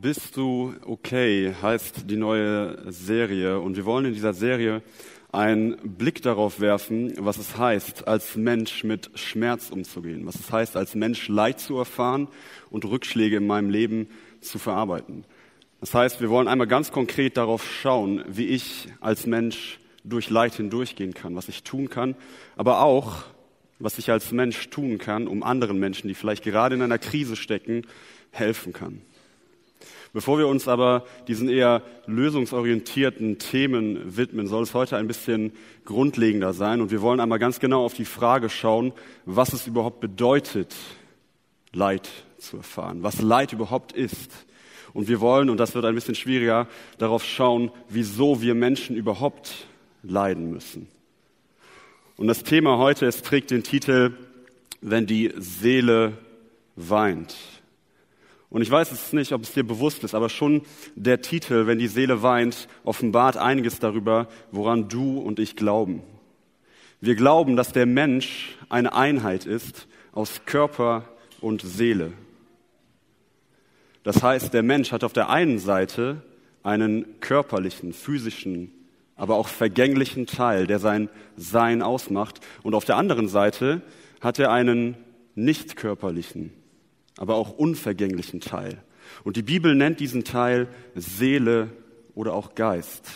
Bist du okay heißt die neue Serie und wir wollen in dieser Serie einen Blick darauf werfen, was es heißt, als Mensch mit Schmerz umzugehen, was es heißt, als Mensch Leid zu erfahren und Rückschläge in meinem Leben zu verarbeiten. Das heißt, wir wollen einmal ganz konkret darauf schauen, wie ich als Mensch durch Leid hindurchgehen kann, was ich tun kann, aber auch, was ich als Mensch tun kann, um anderen Menschen, die vielleicht gerade in einer Krise stecken, helfen kann. Bevor wir uns aber diesen eher lösungsorientierten Themen widmen, soll es heute ein bisschen grundlegender sein. Und wir wollen einmal ganz genau auf die Frage schauen, was es überhaupt bedeutet, Leid zu erfahren, was Leid überhaupt ist. Und wir wollen, und das wird ein bisschen schwieriger, darauf schauen, wieso wir Menschen überhaupt leiden müssen. Und das Thema heute, es trägt den Titel, wenn die Seele weint. Und ich weiß es nicht, ob es dir bewusst ist, aber schon der Titel, wenn die Seele weint, offenbart einiges darüber, woran du und ich glauben. Wir glauben, dass der Mensch eine Einheit ist aus Körper und Seele. Das heißt, der Mensch hat auf der einen Seite einen körperlichen, physischen, aber auch vergänglichen Teil, der sein Sein ausmacht. Und auf der anderen Seite hat er einen nicht körperlichen, aber auch unvergänglichen Teil. Und die Bibel nennt diesen Teil Seele oder auch Geist.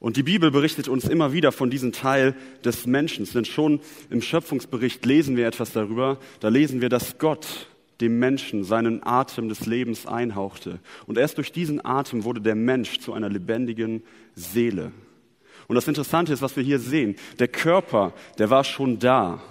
Und die Bibel berichtet uns immer wieder von diesem Teil des Menschen. Denn schon im Schöpfungsbericht lesen wir etwas darüber. Da lesen wir, dass Gott dem Menschen seinen Atem des Lebens einhauchte. Und erst durch diesen Atem wurde der Mensch zu einer lebendigen Seele. Und das Interessante ist, was wir hier sehen. Der Körper, der war schon da.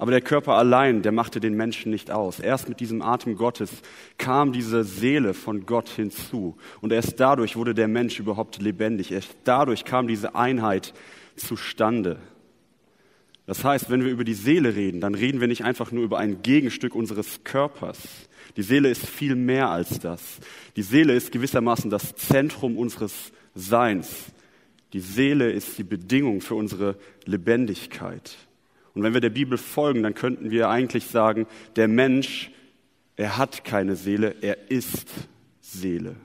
Aber der Körper allein, der machte den Menschen nicht aus. Erst mit diesem Atem Gottes kam diese Seele von Gott hinzu. Und erst dadurch wurde der Mensch überhaupt lebendig. Erst dadurch kam diese Einheit zustande. Das heißt, wenn wir über die Seele reden, dann reden wir nicht einfach nur über ein Gegenstück unseres Körpers. Die Seele ist viel mehr als das. Die Seele ist gewissermaßen das Zentrum unseres Seins. Die Seele ist die Bedingung für unsere Lebendigkeit. Und wenn wir der Bibel folgen, dann könnten wir eigentlich sagen, der Mensch, er hat keine Seele, er ist Seele.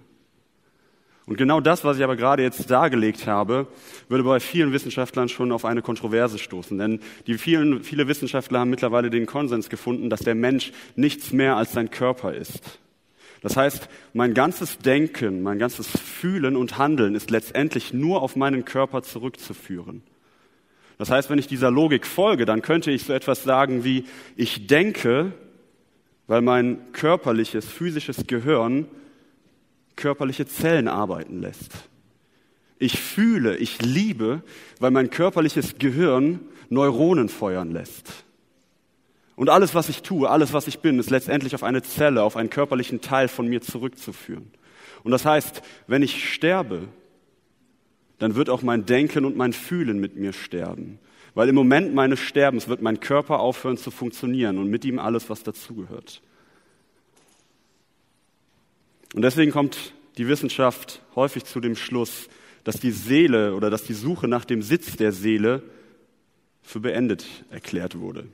Und genau das, was ich aber gerade jetzt dargelegt habe, würde bei vielen Wissenschaftlern schon auf eine Kontroverse stoßen. Denn die vielen, viele Wissenschaftler haben mittlerweile den Konsens gefunden, dass der Mensch nichts mehr als sein Körper ist. Das heißt, mein ganzes Denken, mein ganzes Fühlen und Handeln ist letztendlich nur auf meinen Körper zurückzuführen. Das heißt, wenn ich dieser Logik folge, dann könnte ich so etwas sagen wie, ich denke, weil mein körperliches, physisches Gehirn körperliche Zellen arbeiten lässt. Ich fühle, ich liebe, weil mein körperliches Gehirn Neuronen feuern lässt. Und alles, was ich tue, alles, was ich bin, ist letztendlich auf eine Zelle, auf einen körperlichen Teil von mir zurückzuführen. Und das heißt, wenn ich sterbe, dann wird auch mein Denken und mein Fühlen mit mir sterben. Weil im Moment meines Sterbens wird mein Körper aufhören zu funktionieren und mit ihm alles, was dazugehört. Und deswegen kommt die Wissenschaft häufig zu dem Schluss, dass die Seele oder dass die Suche nach dem Sitz der Seele für beendet erklärt wurde.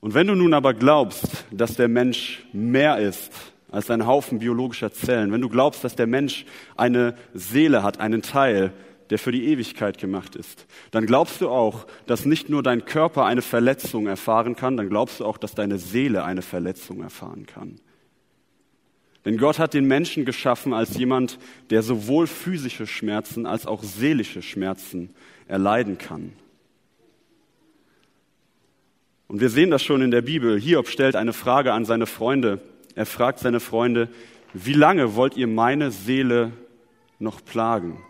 Und wenn du nun aber glaubst, dass der Mensch mehr ist als ein Haufen biologischer Zellen, wenn du glaubst, dass der Mensch eine Seele hat, einen Teil, der für die Ewigkeit gemacht ist, dann glaubst du auch, dass nicht nur dein Körper eine Verletzung erfahren kann, dann glaubst du auch, dass deine Seele eine Verletzung erfahren kann. Denn Gott hat den Menschen geschaffen als jemand, der sowohl physische Schmerzen als auch seelische Schmerzen erleiden kann. Und wir sehen das schon in der Bibel. Hiob stellt eine Frage an seine Freunde. Er fragt seine Freunde, wie lange wollt ihr meine Seele noch plagen?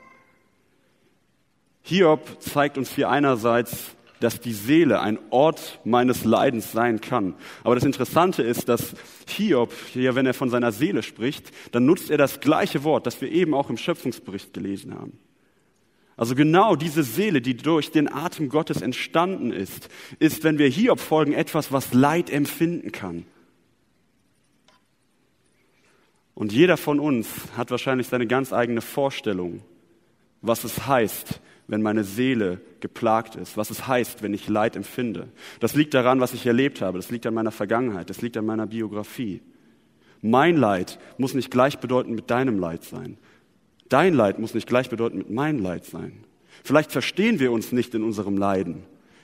Hiob zeigt uns hier einerseits, dass die Seele ein Ort meines Leidens sein kann. Aber das Interessante ist, dass Hiob, hier, wenn er von seiner Seele spricht, dann nutzt er das gleiche Wort, das wir eben auch im Schöpfungsbericht gelesen haben. Also genau diese Seele, die durch den Atem Gottes entstanden ist, ist, wenn wir Hiob folgen, etwas, was Leid empfinden kann. Und jeder von uns hat wahrscheinlich seine ganz eigene Vorstellung, was es heißt, wenn meine Seele geplagt ist, was es heißt, wenn ich Leid empfinde. Das liegt daran, was ich erlebt habe, das liegt an meiner Vergangenheit, das liegt an meiner Biografie. Mein Leid muss nicht gleichbedeutend mit deinem Leid sein. Dein Leid muss nicht gleichbedeutend mit meinem Leid sein. Vielleicht verstehen wir uns nicht in unserem Leiden.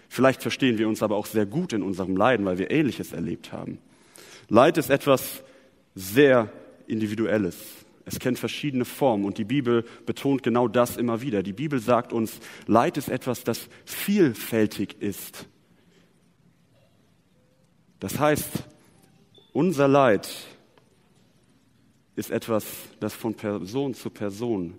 Vielleicht verstehen wir uns aber auch sehr gut in unserem Leiden, weil wir Ähnliches erlebt haben. Leid ist etwas sehr Individuelles. Es kennt verschiedene Formen und die Bibel betont genau das immer wieder. Die Bibel sagt uns, Leid ist etwas, das vielfältig ist. Das heißt, unser Leid ist etwas, das von Person zu Person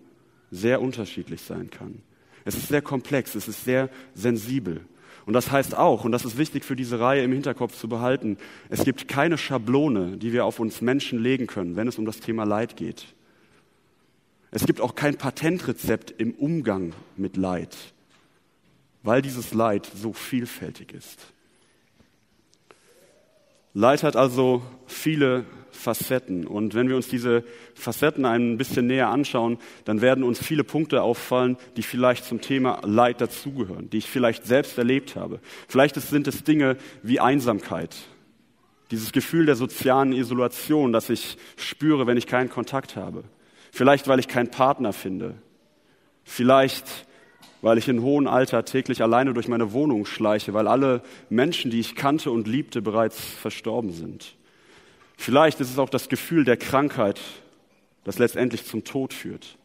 sehr unterschiedlich sein kann. Es ist sehr komplex, es ist sehr sensibel. Und das heißt auch, und das ist wichtig für diese Reihe im Hinterkopf zu behalten, es gibt keine Schablone, die wir auf uns Menschen legen können, wenn es um das Thema Leid geht. Es gibt auch kein Patentrezept im Umgang mit Leid, weil dieses Leid so vielfältig ist. Leid hat also viele Facetten. Und wenn wir uns diese Facetten ein bisschen näher anschauen, dann werden uns viele Punkte auffallen, die vielleicht zum Thema Leid dazugehören, die ich vielleicht selbst erlebt habe. Vielleicht sind es Dinge wie Einsamkeit, dieses Gefühl der sozialen Isolation, das ich spüre, wenn ich keinen Kontakt habe. Vielleicht, weil ich keinen Partner finde. Vielleicht, weil ich in hohem Alter täglich alleine durch meine Wohnung schleiche, weil alle Menschen, die ich kannte und liebte, bereits verstorben sind. Vielleicht ist es auch das Gefühl der Krankheit, das letztendlich zum Tod führt.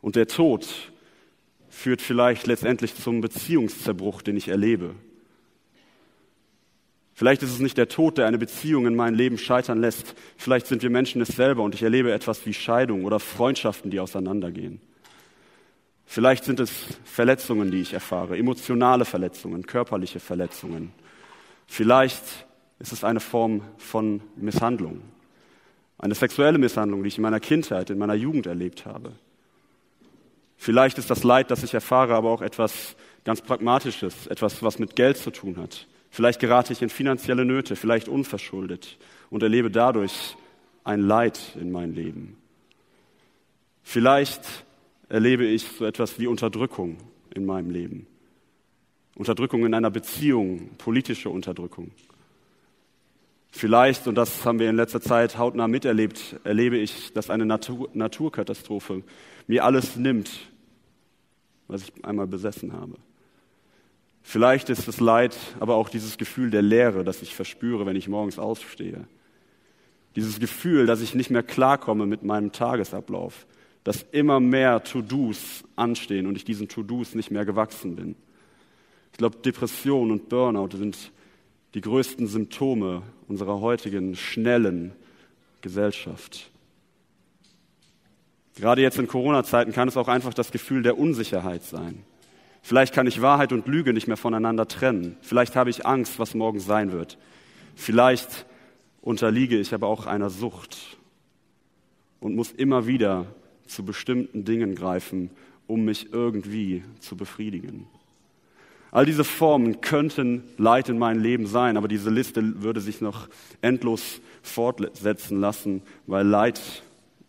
Und der Tod führt vielleicht letztendlich zum Beziehungszerbruch, den ich erlebe. Vielleicht ist es nicht der Tod, der eine Beziehung in meinem Leben scheitern lässt. Vielleicht sind wir Menschen es selber und ich erlebe etwas wie Scheidung oder Freundschaften, die auseinandergehen. Vielleicht sind es Verletzungen, die ich erfahre, emotionale Verletzungen, körperliche Verletzungen. Vielleicht ist es eine Form von Misshandlung. Eine sexuelle Misshandlung, die ich in meiner Kindheit, in meiner Jugend erlebt habe. Vielleicht ist das Leid, das ich erfahre, aber auch etwas ganz Pragmatisches, etwas, was mit Geld zu tun hat. Vielleicht gerate ich in finanzielle Nöte, vielleicht unverschuldet und erlebe dadurch ein Leid in meinem Leben. Vielleicht erlebe ich so etwas wie Unterdrückung in meinem Leben. Unterdrückung in einer Beziehung, politische Unterdrückung. Vielleicht, und das haben wir in letzter Zeit hautnah miterlebt, erlebe ich, dass eine Natur Naturkatastrophe mir alles nimmt, was ich einmal besessen habe. Vielleicht ist das Leid aber auch dieses Gefühl der Leere, das ich verspüre, wenn ich morgens aufstehe. Dieses Gefühl, dass ich nicht mehr klarkomme mit meinem Tagesablauf, dass immer mehr To-Dos anstehen und ich diesen To-Dos nicht mehr gewachsen bin. Ich glaube, Depression und Burnout sind die größten Symptome unserer heutigen schnellen Gesellschaft. Gerade jetzt in Corona-Zeiten kann es auch einfach das Gefühl der Unsicherheit sein. Vielleicht kann ich Wahrheit und Lüge nicht mehr voneinander trennen. Vielleicht habe ich Angst, was morgen sein wird. Vielleicht unterliege ich aber auch einer Sucht und muss immer wieder zu bestimmten Dingen greifen, um mich irgendwie zu befriedigen. All diese Formen könnten Leid in meinem Leben sein, aber diese Liste würde sich noch endlos fortsetzen lassen, weil Leid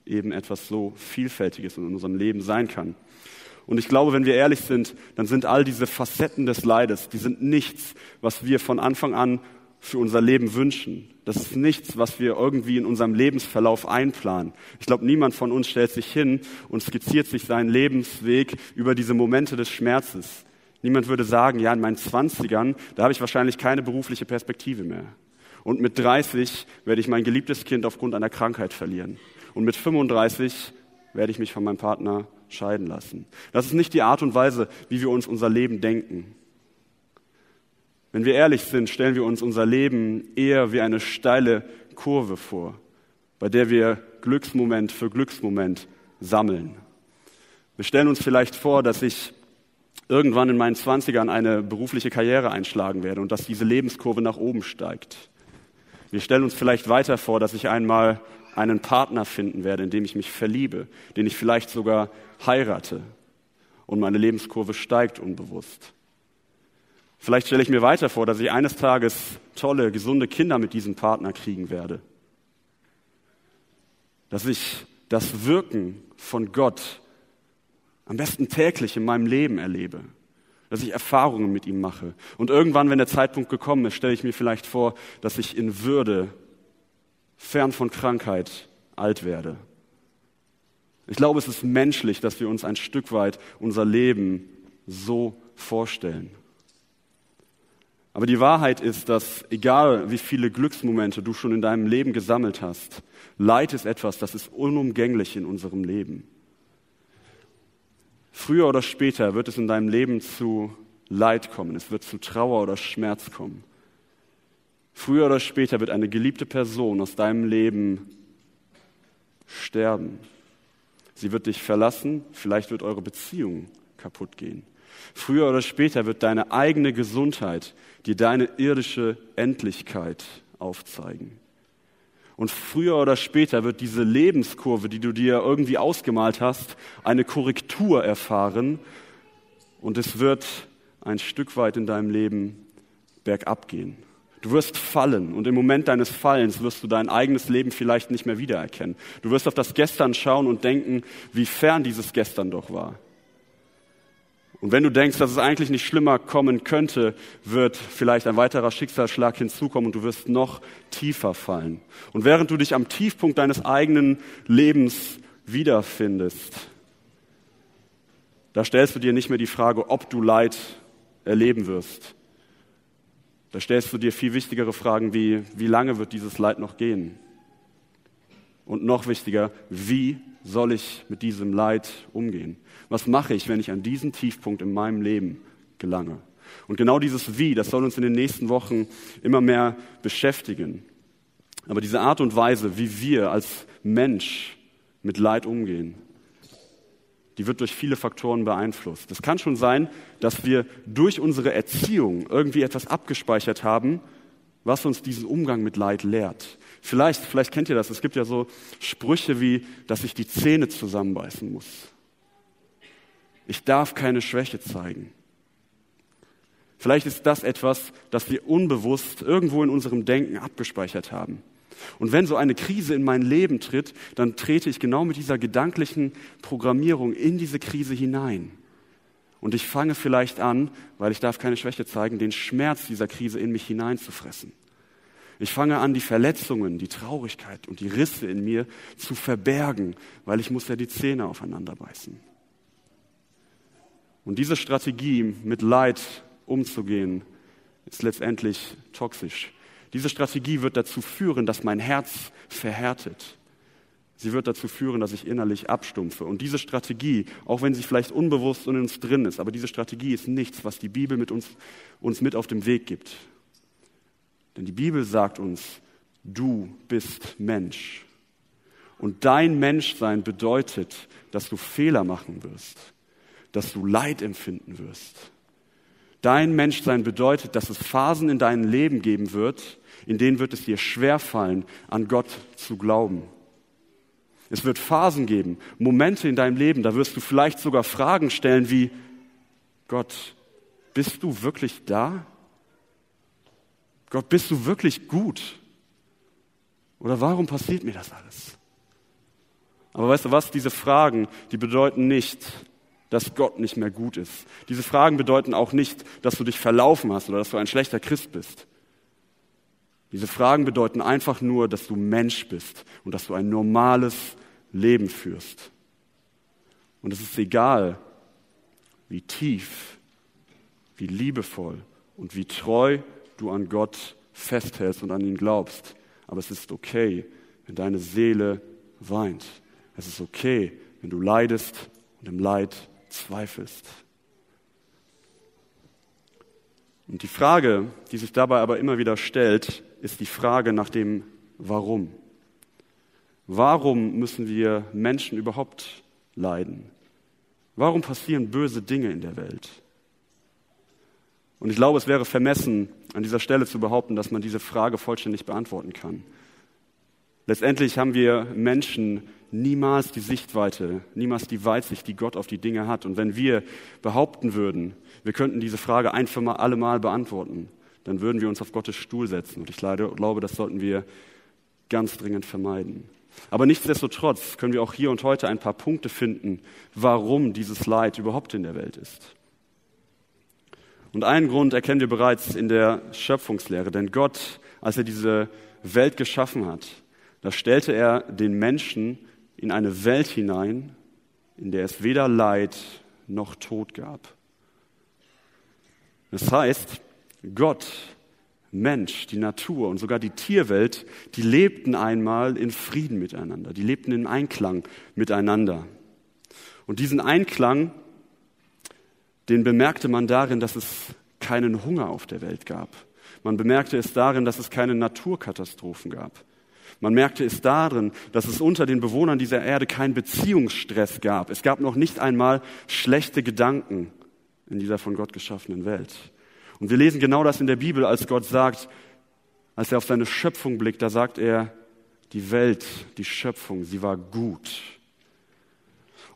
eben etwas so Vielfältiges in unserem Leben sein kann. Und ich glaube, wenn wir ehrlich sind, dann sind all diese Facetten des Leides, die sind nichts, was wir von Anfang an für unser Leben wünschen. Das ist nichts, was wir irgendwie in unserem Lebensverlauf einplanen. Ich glaube, niemand von uns stellt sich hin und skizziert sich seinen Lebensweg über diese Momente des Schmerzes. Niemand würde sagen, ja, in meinen Zwanzigern, da habe ich wahrscheinlich keine berufliche Perspektive mehr. Und mit 30 werde ich mein geliebtes Kind aufgrund einer Krankheit verlieren. Und mit 35 werde ich mich von meinem Partner scheiden lassen. Das ist nicht die Art und Weise, wie wir uns unser Leben denken. Wenn wir ehrlich sind, stellen wir uns unser Leben eher wie eine steile Kurve vor, bei der wir Glücksmoment für Glücksmoment sammeln. Wir stellen uns vielleicht vor, dass ich irgendwann in meinen Zwanzigern eine berufliche Karriere einschlagen werde und dass diese Lebenskurve nach oben steigt. Wir stellen uns vielleicht weiter vor, dass ich einmal einen Partner finden werde, in dem ich mich verliebe, den ich vielleicht sogar heirate und meine Lebenskurve steigt unbewusst. Vielleicht stelle ich mir weiter vor, dass ich eines Tages tolle, gesunde Kinder mit diesem Partner kriegen werde. Dass ich das Wirken von Gott am besten täglich in meinem Leben erlebe, dass ich Erfahrungen mit ihm mache. Und irgendwann, wenn der Zeitpunkt gekommen ist, stelle ich mir vielleicht vor, dass ich in Würde fern von Krankheit alt werde. Ich glaube, es ist menschlich, dass wir uns ein Stück weit unser Leben so vorstellen. Aber die Wahrheit ist, dass egal wie viele Glücksmomente du schon in deinem Leben gesammelt hast, Leid ist etwas, das ist unumgänglich in unserem Leben. Früher oder später wird es in deinem Leben zu Leid kommen, es wird zu Trauer oder Schmerz kommen. Früher oder später wird eine geliebte Person aus deinem Leben sterben. Sie wird dich verlassen, vielleicht wird eure Beziehung kaputt gehen. Früher oder später wird deine eigene Gesundheit dir deine irdische Endlichkeit aufzeigen. Und früher oder später wird diese Lebenskurve, die du dir irgendwie ausgemalt hast, eine Korrektur erfahren und es wird ein Stück weit in deinem Leben bergab gehen. Du wirst fallen und im Moment deines Fallens wirst du dein eigenes Leben vielleicht nicht mehr wiedererkennen. Du wirst auf das Gestern schauen und denken, wie fern dieses Gestern doch war. Und wenn du denkst, dass es eigentlich nicht schlimmer kommen könnte, wird vielleicht ein weiterer Schicksalsschlag hinzukommen und du wirst noch tiefer fallen. Und während du dich am Tiefpunkt deines eigenen Lebens wiederfindest, da stellst du dir nicht mehr die Frage, ob du Leid erleben wirst. Da stellst du dir viel wichtigere Fragen wie, wie lange wird dieses Leid noch gehen? Und noch wichtiger, wie soll ich mit diesem Leid umgehen? Was mache ich, wenn ich an diesen Tiefpunkt in meinem Leben gelange? Und genau dieses Wie, das soll uns in den nächsten Wochen immer mehr beschäftigen. Aber diese Art und Weise, wie wir als Mensch mit Leid umgehen, die wird durch viele Faktoren beeinflusst. Es kann schon sein, dass wir durch unsere Erziehung irgendwie etwas abgespeichert haben, was uns diesen Umgang mit Leid lehrt. Vielleicht, vielleicht kennt ihr das. Es gibt ja so Sprüche wie, dass ich die Zähne zusammenbeißen muss. Ich darf keine Schwäche zeigen. Vielleicht ist das etwas, das wir unbewusst irgendwo in unserem Denken abgespeichert haben. Und wenn so eine Krise in mein Leben tritt, dann trete ich genau mit dieser gedanklichen Programmierung in diese Krise hinein. Und ich fange vielleicht an, weil ich darf keine Schwäche zeigen, den Schmerz dieser Krise in mich hineinzufressen. Ich fange an, die Verletzungen, die Traurigkeit und die Risse in mir zu verbergen, weil ich muss ja die Zähne aufeinander beißen. Und diese Strategie, mit Leid umzugehen, ist letztendlich toxisch. Diese Strategie wird dazu führen, dass mein Herz verhärtet. Sie wird dazu führen, dass ich innerlich abstumpfe. Und diese Strategie, auch wenn sie vielleicht unbewusst in uns drin ist, aber diese Strategie ist nichts, was die Bibel mit uns, uns mit auf dem Weg gibt. Denn die Bibel sagt uns, du bist Mensch. Und dein Menschsein bedeutet, dass du Fehler machen wirst, dass du Leid empfinden wirst. Dein Menschsein bedeutet, dass es Phasen in deinem Leben geben wird, in denen wird es dir schwerfallen, an Gott zu glauben. Es wird Phasen geben, Momente in deinem Leben, da wirst du vielleicht sogar Fragen stellen wie, Gott, bist du wirklich da? Gott, bist du wirklich gut? Oder warum passiert mir das alles? Aber weißt du was, diese Fragen, die bedeuten nicht, dass Gott nicht mehr gut ist. Diese Fragen bedeuten auch nicht, dass du dich verlaufen hast oder dass du ein schlechter Christ bist. Diese Fragen bedeuten einfach nur, dass du Mensch bist und dass du ein normales Leben führst. Und es ist egal, wie tief, wie liebevoll und wie treu du an Gott festhältst und an ihn glaubst. Aber es ist okay, wenn deine Seele weint. Es ist okay, wenn du leidest und im Leid zweifelst. Und die Frage, die sich dabei aber immer wieder stellt, ist die Frage nach dem Warum. Warum müssen wir Menschen überhaupt leiden? Warum passieren böse Dinge in der Welt? Und ich glaube, es wäre vermessen, an dieser Stelle zu behaupten, dass man diese Frage vollständig beantworten kann. Letztendlich haben wir Menschen niemals die Sichtweite, niemals die Weitsicht, die Gott auf die Dinge hat. Und wenn wir behaupten würden, wir könnten diese Frage ein für alle Mal beantworten, dann würden wir uns auf Gottes Stuhl setzen. Und ich glaube, das sollten wir ganz dringend vermeiden. Aber nichtsdestotrotz können wir auch hier und heute ein paar Punkte finden, warum dieses Leid überhaupt in der Welt ist. Und einen Grund erkennen wir bereits in der Schöpfungslehre, denn Gott, als er diese Welt geschaffen hat, Da stellte er den Menschen in eine Welt hinein, in der es weder Leid noch Tod gab. Das heißt, Gott, Mensch, die Natur und sogar die Tierwelt, die lebten einmal in Frieden miteinander, die lebten in Einklang miteinander. Und diesen Einklang, den bemerkte man darin, dass es keinen Hunger auf der Welt gab. Man bemerkte es darin, dass es keine Naturkatastrophen gab. Man merkte es darin, dass es unter den Bewohnern dieser Erde keinen Beziehungsstress gab. Es gab noch nicht einmal schlechte Gedanken in dieser von Gott geschaffenen Welt. Und wir lesen genau das in der Bibel, als Gott sagt, als er auf seine Schöpfung blickt, da sagt er, die Welt, die Schöpfung, sie war gut.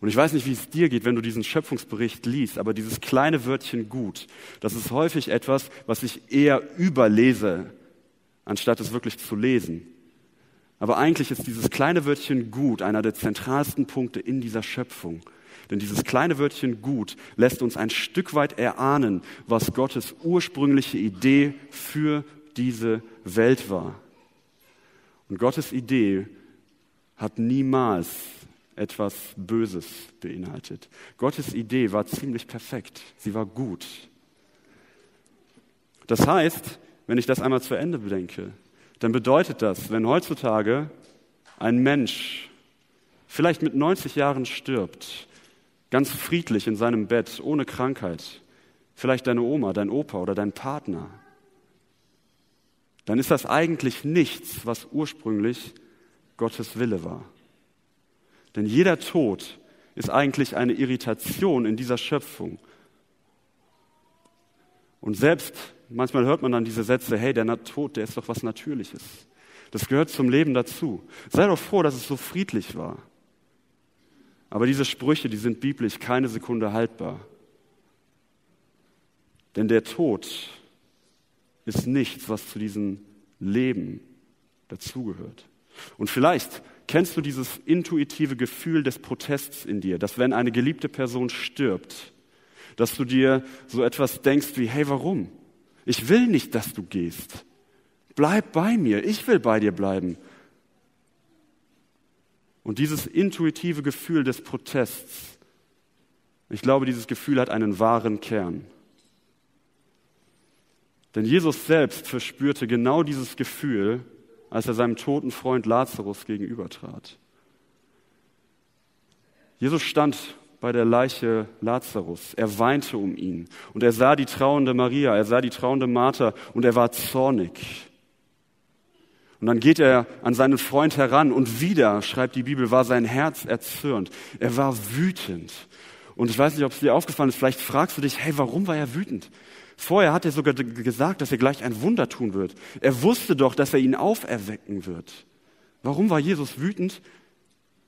Und ich weiß nicht, wie es dir geht, wenn du diesen Schöpfungsbericht liest, aber dieses kleine Wörtchen gut, das ist häufig etwas, was ich eher überlese, anstatt es wirklich zu lesen. Aber eigentlich ist dieses kleine Wörtchen gut einer der zentralsten Punkte in dieser Schöpfung. Denn dieses kleine Wörtchen gut lässt uns ein Stück weit erahnen, was Gottes ursprüngliche Idee für diese Welt war. Und Gottes Idee hat niemals etwas Böses beinhaltet. Gottes Idee war ziemlich perfekt. Sie war gut. Das heißt, wenn ich das einmal zu Ende bedenke, dann bedeutet das, wenn heutzutage ein Mensch vielleicht mit 90 Jahren stirbt, ganz friedlich in seinem Bett, ohne Krankheit, vielleicht deine Oma, dein Opa oder dein Partner, dann ist das eigentlich nichts, was ursprünglich Gottes Wille war. Denn jeder Tod ist eigentlich eine Irritation in dieser Schöpfung. Und selbst manchmal hört man dann diese Sätze, hey, der Tod, der ist doch was Natürliches. Das gehört zum Leben dazu. Sei doch froh, dass es so friedlich war. Aber diese Sprüche, die sind biblisch keine Sekunde haltbar. Denn der Tod ist nichts, was zu diesem Leben dazugehört. Und vielleicht kennst du dieses intuitive Gefühl des Protests in dir, dass wenn eine geliebte Person stirbt, dass du dir so etwas denkst wie, hey, warum? Ich will nicht, dass du gehst. Bleib bei mir, ich will bei dir bleiben. Und dieses intuitive Gefühl des Protests, ich glaube, dieses Gefühl hat einen wahren Kern. Denn Jesus selbst verspürte genau dieses Gefühl, als er seinem toten Freund Lazarus gegenübertrat. Jesus stand bei der Leiche Lazarus. Er weinte um ihn und er sah die trauernde Maria, er sah die trauernde Martha und er war zornig. Und dann geht er an seinen Freund heran und wieder, schreibt die Bibel, war sein Herz erzürnt. Er war wütend. Und ich weiß nicht, ob es dir aufgefallen ist, vielleicht fragst du dich, hey, warum war er wütend? Vorher hat er sogar gesagt, dass er gleich ein Wunder tun wird. Er wusste doch, dass er ihn auferwecken wird. Warum war Jesus wütend?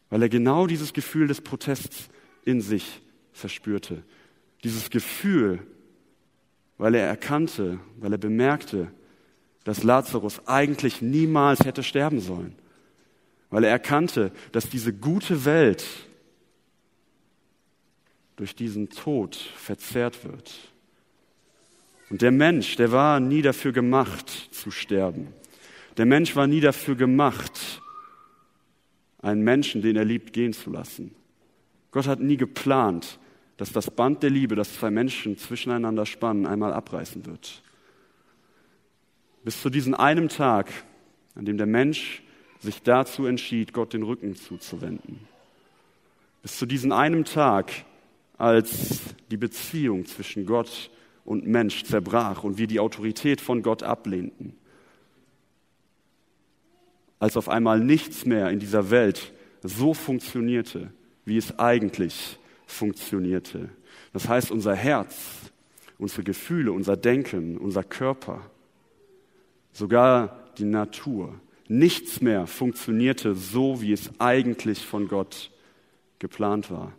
Weil er genau dieses Gefühl des Protests in sich verspürte. Dieses Gefühl, weil er erkannte, weil er bemerkte, dass Lazarus eigentlich niemals hätte sterben sollen, weil er erkannte, dass diese gute Welt durch diesen Tod verzerrt wird. Und der Mensch, der war nie dafür gemacht zu sterben. Der Mensch war nie dafür gemacht, einen Menschen, den er liebt, gehen zu lassen. Gott hat nie geplant, dass das Band der Liebe, das zwei Menschen zwischeneinander spannen, einmal abreißen wird. Bis zu diesem einen Tag, an dem der Mensch sich dazu entschied, Gott den Rücken zuzuwenden. Bis zu diesem einen Tag, als die Beziehung zwischen Gott und Mensch zerbrach und wir die Autorität von Gott ablehnten. Als auf einmal nichts mehr in dieser Welt so funktionierte, wie es eigentlich funktionierte. Das heißt, unser Herz, unsere Gefühle, unser Denken, unser Körper sogar die Natur. Nichts mehr funktionierte so, wie es eigentlich von Gott geplant war.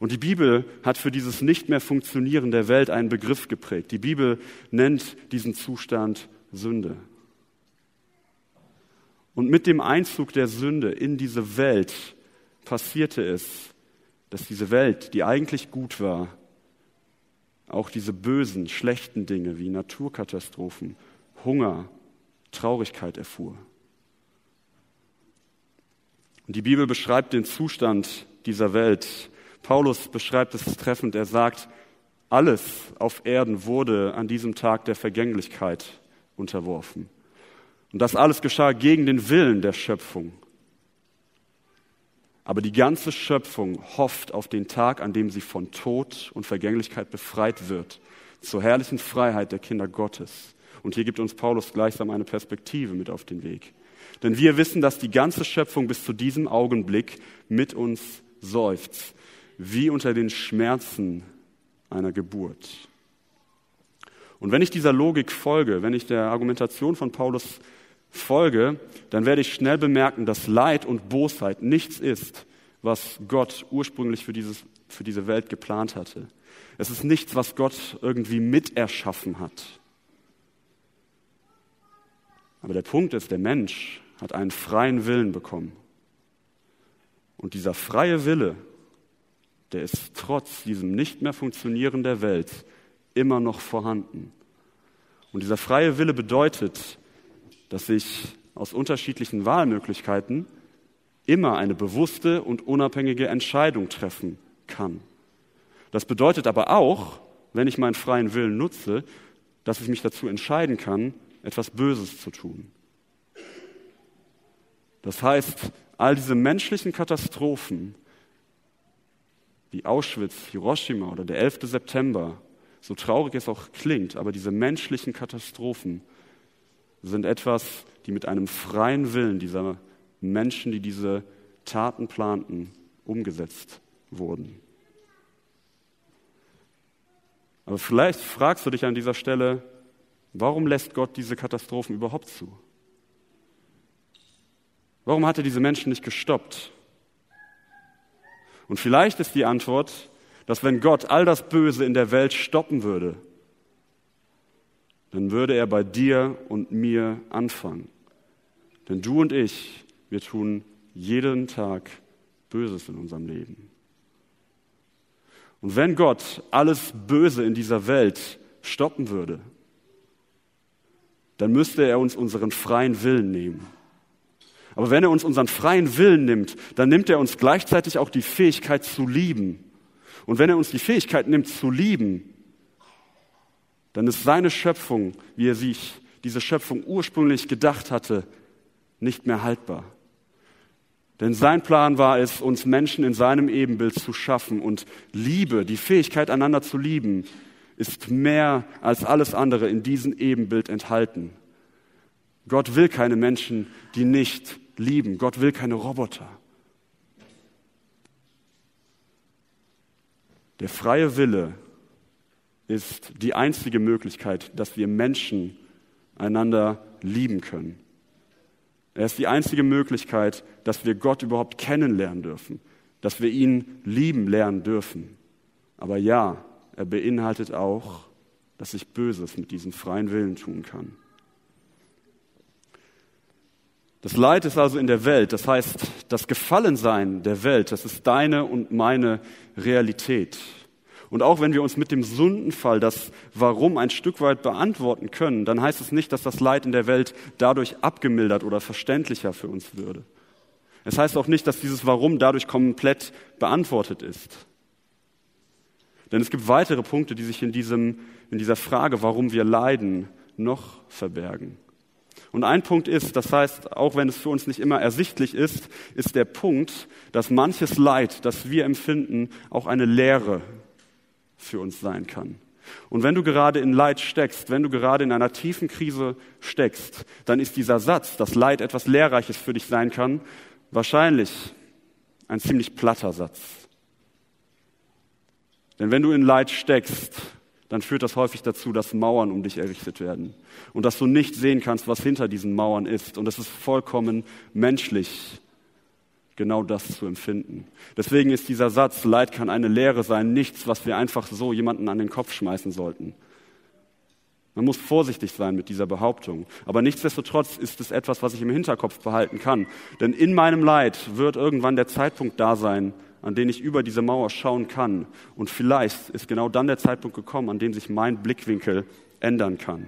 Und die Bibel hat für dieses nicht mehr Funktionieren der Welt einen Begriff geprägt. Die Bibel nennt diesen Zustand Sünde. Und mit dem Einzug der Sünde in diese Welt passierte es, dass diese Welt, die eigentlich gut war, auch diese bösen, schlechten Dinge wie Naturkatastrophen, Hunger, Traurigkeit erfuhr. Und die Bibel beschreibt den Zustand dieser Welt. Paulus beschreibt es treffend. Er sagt, alles auf Erden wurde an diesem Tag der Vergänglichkeit unterworfen. Und das alles geschah gegen den Willen der Schöpfung. Aber die ganze Schöpfung hofft auf den Tag, an dem sie von Tod und Vergänglichkeit befreit wird, zur herrlichen Freiheit der Kinder Gottes. Und hier gibt uns Paulus gleichsam eine Perspektive mit auf den Weg. Denn wir wissen, dass die ganze Schöpfung bis zu diesem Augenblick mit uns seufzt, wie unter den Schmerzen einer Geburt. Und wenn ich dieser Logik folge, wenn ich der Argumentation von Paulus folge, dann werde ich schnell bemerken, dass Leid und Bosheit nichts ist, was Gott ursprünglich für, dieses, für diese Welt geplant hatte. Es ist nichts, was Gott irgendwie miterschaffen hat. Aber der Punkt ist, der Mensch hat einen freien Willen bekommen. Und dieser freie Wille, der ist trotz diesem nicht mehr funktionieren der Welt immer noch vorhanden. Und dieser freie Wille bedeutet, dass ich aus unterschiedlichen Wahlmöglichkeiten immer eine bewusste und unabhängige Entscheidung treffen kann. Das bedeutet aber auch, wenn ich meinen freien Willen nutze, dass ich mich dazu entscheiden kann, etwas Böses zu tun. Das heißt, all diese menschlichen Katastrophen, wie Auschwitz, Hiroshima oder der 11. September, so traurig es auch klingt, aber diese menschlichen Katastrophen sind etwas, die mit einem freien Willen dieser Menschen, die diese Taten planten, umgesetzt wurden. Aber vielleicht fragst du dich an dieser Stelle, warum lässt Gott diese Katastrophen überhaupt zu? Warum hat er diese Menschen nicht gestoppt? Und vielleicht ist die Antwort, dass wenn Gott all das Böse in der Welt stoppen würde, dann würde er bei dir und mir anfangen. Denn du und ich, wir tun jeden Tag Böses in unserem Leben. Und wenn Gott alles Böse in dieser Welt stoppen würde, dann müsste er uns unseren freien Willen nehmen. Aber wenn er uns unseren freien Willen nimmt, dann nimmt er uns gleichzeitig auch die Fähigkeit zu lieben. Und wenn er uns die Fähigkeit nimmt zu lieben, dann ist seine Schöpfung, wie er sich diese Schöpfung ursprünglich gedacht hatte, nicht mehr haltbar. Denn sein Plan war es, uns Menschen in seinem Ebenbild zu schaffen. Und Liebe, die Fähigkeit, einander zu lieben, ist mehr als alles andere in diesem Ebenbild enthalten. Gott will keine Menschen, die nicht lieben. Gott will keine Roboter. Der freie Wille ist die einzige Möglichkeit, dass wir Menschen einander lieben können. Er ist die einzige Möglichkeit, dass wir Gott überhaupt kennenlernen dürfen, dass wir ihn lieben lernen dürfen. Aber ja, er beinhaltet auch, dass ich Böses mit diesem freien Willen tun kann. Das Leid ist also in der Welt, das heißt, das Gefallensein der Welt, das ist deine und meine Realität. Und auch wenn wir uns mit dem Sündenfall das Warum ein Stück weit beantworten können, dann heißt es nicht, dass das Leid in der Welt dadurch abgemildert oder verständlicher für uns würde. Es heißt auch nicht, dass dieses Warum dadurch komplett beantwortet ist. Denn es gibt weitere Punkte, die sich in, diesem, in dieser Frage, warum wir leiden, noch verbergen. Und ein Punkt ist, das heißt, auch wenn es für uns nicht immer ersichtlich ist, ist der Punkt, dass manches Leid, das wir empfinden, auch eine Lehre für uns sein kann. Und wenn du gerade in Leid steckst, wenn du gerade in einer tiefen Krise steckst, dann ist dieser Satz, dass Leid etwas Lehrreiches für dich sein kann, wahrscheinlich ein ziemlich platter Satz. Denn wenn du in Leid steckst, dann führt das häufig dazu, dass Mauern um dich errichtet werden und dass du nicht sehen kannst, was hinter diesen Mauern ist. Und das ist vollkommen menschlich genau das zu empfinden. Deswegen ist dieser Satz, Leid kann eine Lehre sein, nichts, was wir einfach so jemanden an den Kopf schmeißen sollten. Man muss vorsichtig sein mit dieser Behauptung. Aber nichtsdestotrotz ist es etwas, was ich im Hinterkopf behalten kann. Denn in meinem Leid wird irgendwann der Zeitpunkt da sein, an den ich über diese Mauer schauen kann. Und vielleicht ist genau dann der Zeitpunkt gekommen, an dem sich mein Blickwinkel ändern kann.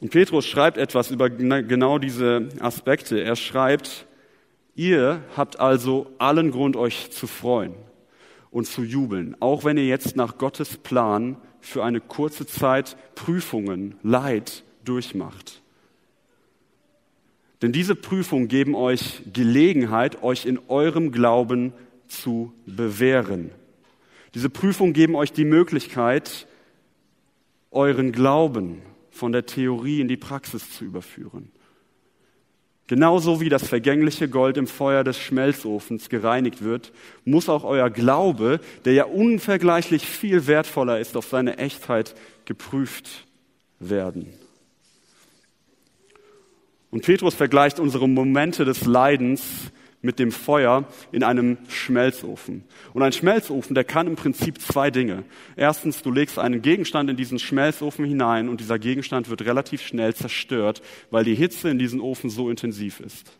Und Petrus schreibt etwas über genau diese Aspekte. Er schreibt, ihr habt also allen Grund, euch zu freuen und zu jubeln, auch wenn ihr jetzt nach Gottes Plan für eine kurze Zeit Prüfungen, Leid durchmacht. Denn diese Prüfungen geben euch Gelegenheit, euch in eurem Glauben zu bewähren. Diese Prüfungen geben euch die Möglichkeit, euren Glauben von der Theorie in die Praxis zu überführen. Genauso wie das vergängliche Gold im Feuer des Schmelzofens gereinigt wird, muss auch euer Glaube, der ja unvergleichlich viel wertvoller ist, auf seine Echtheit geprüft werden. Und Petrus vergleicht unsere Momente des Leidens mit dem Feuer in einem Schmelzofen. Und ein Schmelzofen, der kann im Prinzip zwei Dinge. Erstens, du legst einen Gegenstand in diesen Schmelzofen hinein und dieser Gegenstand wird relativ schnell zerstört, weil die Hitze in diesem Ofen so intensiv ist.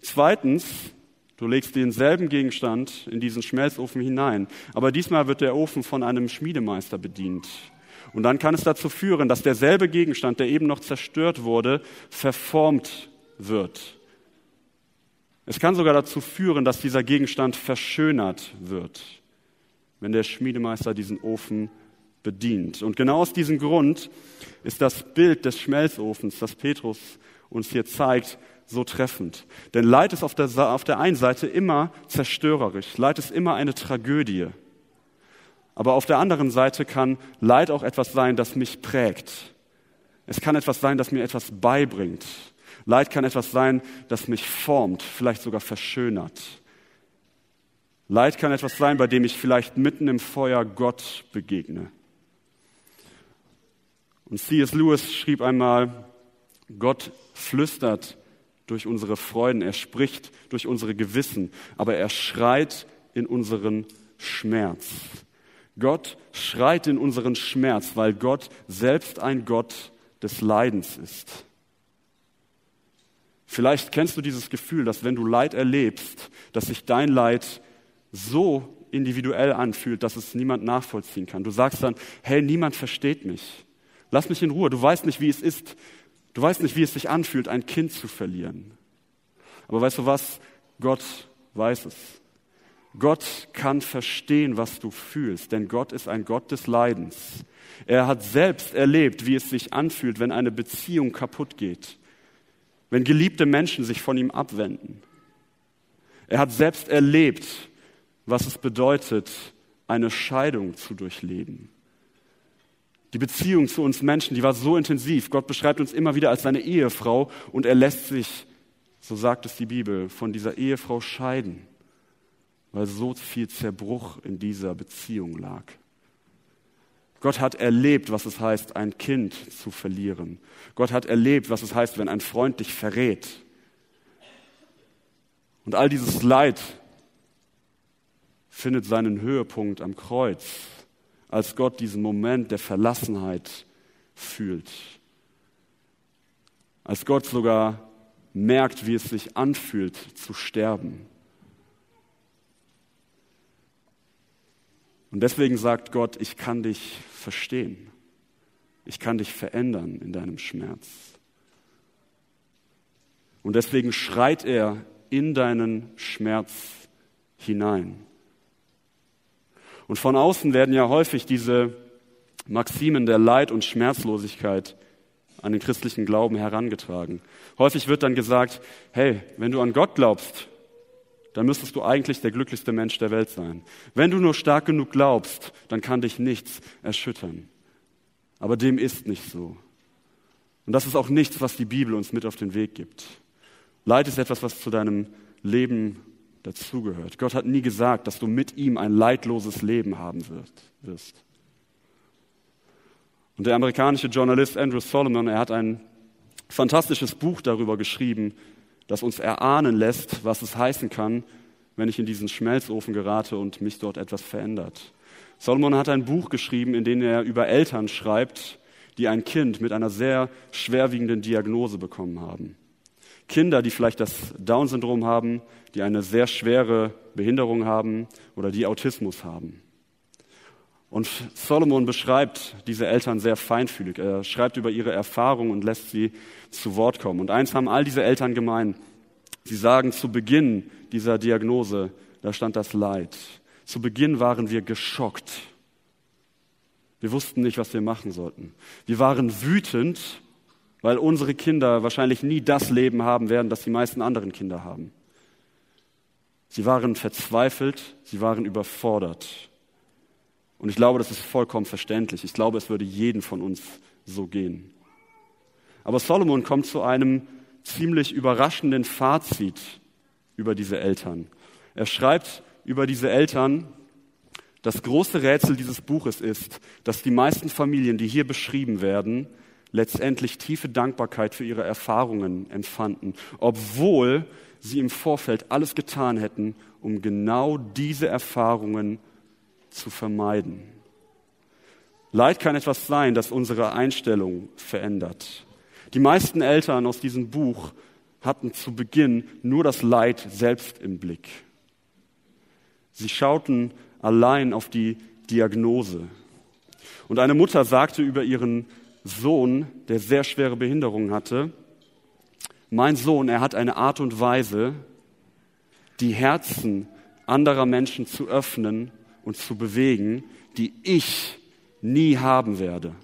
Zweitens, du legst denselben Gegenstand in diesen Schmelzofen hinein, aber diesmal wird der Ofen von einem Schmiedemeister bedient. Und dann kann es dazu führen, dass derselbe Gegenstand, der eben noch zerstört wurde, verformt wird. Es kann sogar dazu führen, dass dieser Gegenstand verschönert wird, wenn der Schmiedemeister diesen Ofen bedient. Und genau aus diesem Grund ist das Bild des Schmelzofens, das Petrus uns hier zeigt, so treffend. Denn Leid ist auf der, auf der einen Seite immer zerstörerisch, Leid ist immer eine Tragödie. Aber auf der anderen Seite kann Leid auch etwas sein, das mich prägt. Es kann etwas sein, das mir etwas beibringt. Leid kann etwas sein, das mich formt, vielleicht sogar verschönert. Leid kann etwas sein, bei dem ich vielleicht mitten im Feuer Gott begegne. Und C.S. Lewis schrieb einmal, Gott flüstert durch unsere Freuden, er spricht durch unsere Gewissen, aber er schreit in unseren Schmerz. Gott schreit in unseren Schmerz, weil Gott selbst ein Gott des Leidens ist. Vielleicht kennst du dieses Gefühl, dass wenn du Leid erlebst, dass sich dein Leid so individuell anfühlt, dass es niemand nachvollziehen kann. Du sagst dann, hey, niemand versteht mich. Lass mich in Ruhe. Du weißt nicht, wie es ist. Du weißt nicht, wie es sich anfühlt, ein Kind zu verlieren. Aber weißt du was? Gott weiß es. Gott kann verstehen, was du fühlst, denn Gott ist ein Gott des Leidens. Er hat selbst erlebt, wie es sich anfühlt, wenn eine Beziehung kaputt geht wenn geliebte Menschen sich von ihm abwenden. Er hat selbst erlebt, was es bedeutet, eine Scheidung zu durchleben. Die Beziehung zu uns Menschen, die war so intensiv. Gott beschreibt uns immer wieder als seine Ehefrau und er lässt sich, so sagt es die Bibel, von dieser Ehefrau scheiden, weil so viel Zerbruch in dieser Beziehung lag. Gott hat erlebt, was es heißt, ein Kind zu verlieren. Gott hat erlebt, was es heißt, wenn ein Freund dich verrät. Und all dieses Leid findet seinen Höhepunkt am Kreuz, als Gott diesen Moment der Verlassenheit fühlt. Als Gott sogar merkt, wie es sich anfühlt zu sterben. Und deswegen sagt Gott, ich kann dich verstehen. Ich kann dich verändern in deinem Schmerz. Und deswegen schreit er in deinen Schmerz hinein. Und von außen werden ja häufig diese Maximen der Leid und Schmerzlosigkeit an den christlichen Glauben herangetragen. Häufig wird dann gesagt, hey, wenn du an Gott glaubst, dann müsstest du eigentlich der glücklichste Mensch der Welt sein. Wenn du nur stark genug glaubst, dann kann dich nichts erschüttern. Aber dem ist nicht so. Und das ist auch nichts, was die Bibel uns mit auf den Weg gibt. Leid ist etwas, was zu deinem Leben dazugehört. Gott hat nie gesagt, dass du mit ihm ein leidloses Leben haben wirst. Und der amerikanische Journalist Andrew Solomon, er hat ein fantastisches Buch darüber geschrieben, das uns erahnen lässt, was es heißen kann, wenn ich in diesen Schmelzofen gerate und mich dort etwas verändert. Solomon hat ein Buch geschrieben, in dem er über Eltern schreibt, die ein Kind mit einer sehr schwerwiegenden Diagnose bekommen haben. Kinder, die vielleicht das Down-Syndrom haben, die eine sehr schwere Behinderung haben oder die Autismus haben. Und Solomon beschreibt diese Eltern sehr feinfühlig. Er schreibt über ihre Erfahrungen und lässt sie zu Wort kommen. Und eins haben all diese Eltern gemein. Sie sagen zu Beginn dieser Diagnose, da stand das Leid. Zu Beginn waren wir geschockt. Wir wussten nicht, was wir machen sollten. Wir waren wütend, weil unsere Kinder wahrscheinlich nie das Leben haben werden, das die meisten anderen Kinder haben. Sie waren verzweifelt, sie waren überfordert. Und ich glaube, das ist vollkommen verständlich. Ich glaube, es würde jeden von uns so gehen. Aber Solomon kommt zu einem ziemlich überraschenden Fazit über diese Eltern. Er schreibt über diese Eltern, das große Rätsel dieses Buches ist, dass die meisten Familien, die hier beschrieben werden, letztendlich tiefe Dankbarkeit für ihre Erfahrungen empfanden, obwohl sie im Vorfeld alles getan hätten, um genau diese Erfahrungen zu vermeiden. Leid kann etwas sein, das unsere Einstellung verändert. Die meisten Eltern aus diesem Buch hatten zu Beginn nur das Leid selbst im Blick. Sie schauten allein auf die Diagnose. Und eine Mutter sagte über ihren Sohn, der sehr schwere Behinderungen hatte, mein Sohn, er hat eine Art und Weise, die Herzen anderer Menschen zu öffnen und zu bewegen, die ich nie haben werde.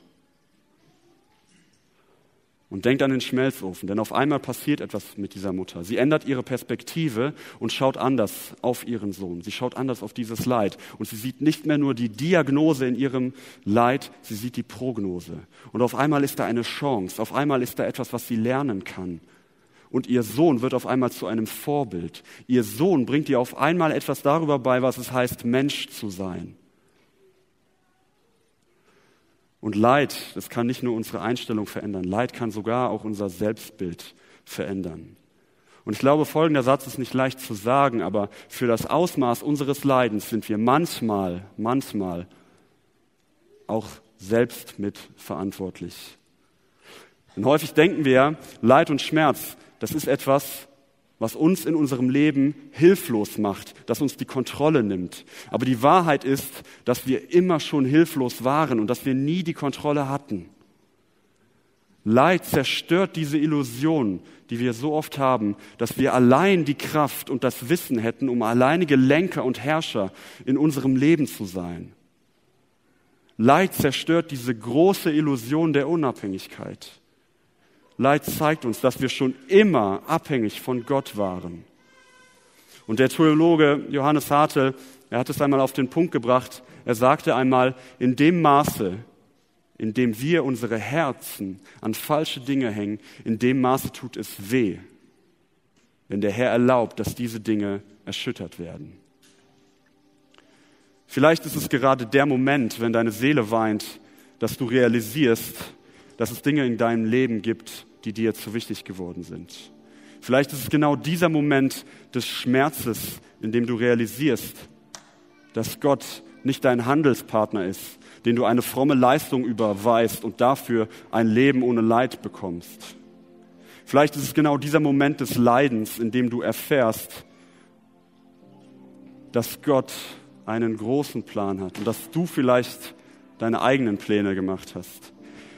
Und denkt an den Schmelzofen, denn auf einmal passiert etwas mit dieser Mutter. Sie ändert ihre Perspektive und schaut anders auf ihren Sohn. Sie schaut anders auf dieses Leid. Und sie sieht nicht mehr nur die Diagnose in ihrem Leid, sie sieht die Prognose. Und auf einmal ist da eine Chance, auf einmal ist da etwas, was sie lernen kann. Und ihr Sohn wird auf einmal zu einem Vorbild. Ihr Sohn bringt ihr auf einmal etwas darüber bei, was es heißt, Mensch zu sein. Und Leid, das kann nicht nur unsere Einstellung verändern, Leid kann sogar auch unser Selbstbild verändern. Und ich glaube, folgender Satz ist nicht leicht zu sagen, aber für das Ausmaß unseres Leidens sind wir manchmal, manchmal auch selbst mitverantwortlich. Und häufig denken wir, Leid und Schmerz, das ist etwas, was uns in unserem Leben hilflos macht, das uns die Kontrolle nimmt. Aber die Wahrheit ist, dass wir immer schon hilflos waren und dass wir nie die Kontrolle hatten. Leid zerstört diese Illusion, die wir so oft haben, dass wir allein die Kraft und das Wissen hätten, um alleinige Lenker und Herrscher in unserem Leben zu sein. Leid zerstört diese große Illusion der Unabhängigkeit. Leid zeigt uns, dass wir schon immer abhängig von Gott waren. Und der Theologe Johannes Hartel, er hat es einmal auf den Punkt gebracht, er sagte einmal, in dem Maße, in dem wir unsere Herzen an falsche Dinge hängen, in dem Maße tut es weh, wenn der Herr erlaubt, dass diese Dinge erschüttert werden. Vielleicht ist es gerade der Moment, wenn deine Seele weint, dass du realisierst, dass es Dinge in deinem Leben gibt, die dir zu wichtig geworden sind. Vielleicht ist es genau dieser Moment des Schmerzes, in dem du realisierst, dass Gott nicht dein Handelspartner ist, den du eine fromme Leistung überweist und dafür ein Leben ohne Leid bekommst. Vielleicht ist es genau dieser Moment des Leidens, in dem du erfährst, dass Gott einen großen Plan hat und dass du vielleicht deine eigenen Pläne gemacht hast.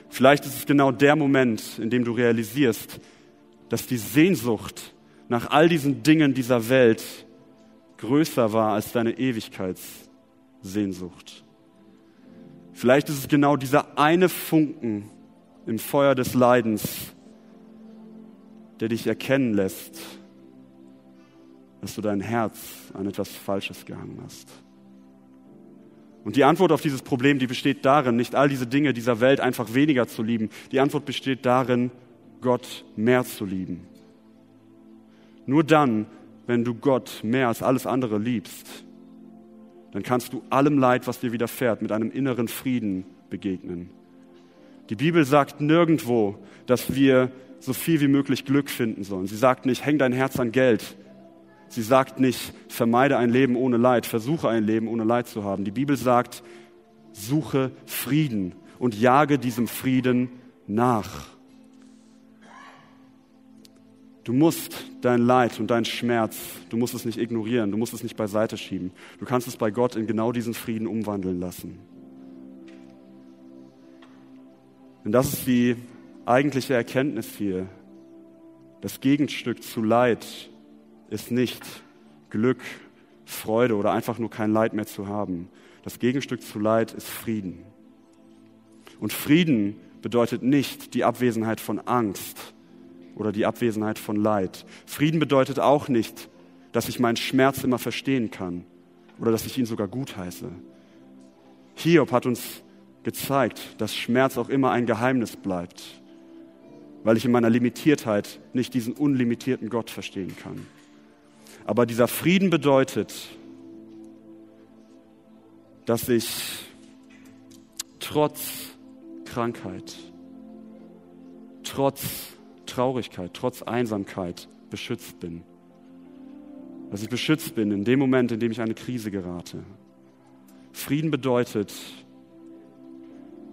Vielleicht ist es genau der Moment, in dem du realisierst, dass die Sehnsucht nach all diesen Dingen dieser Welt größer war als deine Ewigkeitssehnsucht. Vielleicht ist es genau dieser eine Funken im Feuer des Leidens, der dich erkennen lässt, dass du dein Herz an etwas Falsches gehangen hast. Und die Antwort auf dieses Problem, die besteht darin, nicht all diese Dinge dieser Welt einfach weniger zu lieben. Die Antwort besteht darin, Gott mehr zu lieben. Nur dann, wenn du Gott mehr als alles andere liebst, dann kannst du allem Leid, was dir widerfährt, mit einem inneren Frieden begegnen. Die Bibel sagt nirgendwo, dass wir so viel wie möglich Glück finden sollen. Sie sagt nicht, häng dein Herz an Geld, Sie sagt nicht, vermeide ein Leben ohne Leid, versuche ein Leben ohne Leid zu haben. Die Bibel sagt, suche Frieden und jage diesem Frieden nach. Du musst dein Leid und dein Schmerz, du musst es nicht ignorieren, du musst es nicht beiseite schieben. Du kannst es bei Gott in genau diesen Frieden umwandeln lassen. Denn das ist die eigentliche Erkenntnis hier. Das Gegenstück zu Leid ist nicht Glück, Freude oder einfach nur kein Leid mehr zu haben. Das Gegenstück zu Leid ist Frieden. Und Frieden bedeutet nicht die Abwesenheit von Angst oder die Abwesenheit von Leid. Frieden bedeutet auch nicht, dass ich meinen Schmerz immer verstehen kann oder dass ich ihn sogar gutheiße. Hiob hat uns gezeigt, dass Schmerz auch immer ein Geheimnis bleibt, weil ich in meiner Limitiertheit nicht diesen unlimitierten Gott verstehen kann. Aber dieser Frieden bedeutet, dass ich trotz Krankheit, trotz Traurigkeit, trotz Einsamkeit beschützt bin. Dass ich beschützt bin in dem Moment, in dem ich eine Krise gerate. Frieden bedeutet,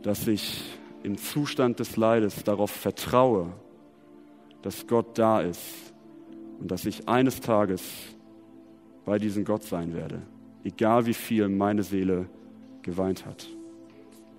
dass ich im Zustand des Leides darauf vertraue, dass Gott da ist und dass ich eines Tages bei diesem Gott sein werde, egal wie viel meine Seele geweint hat.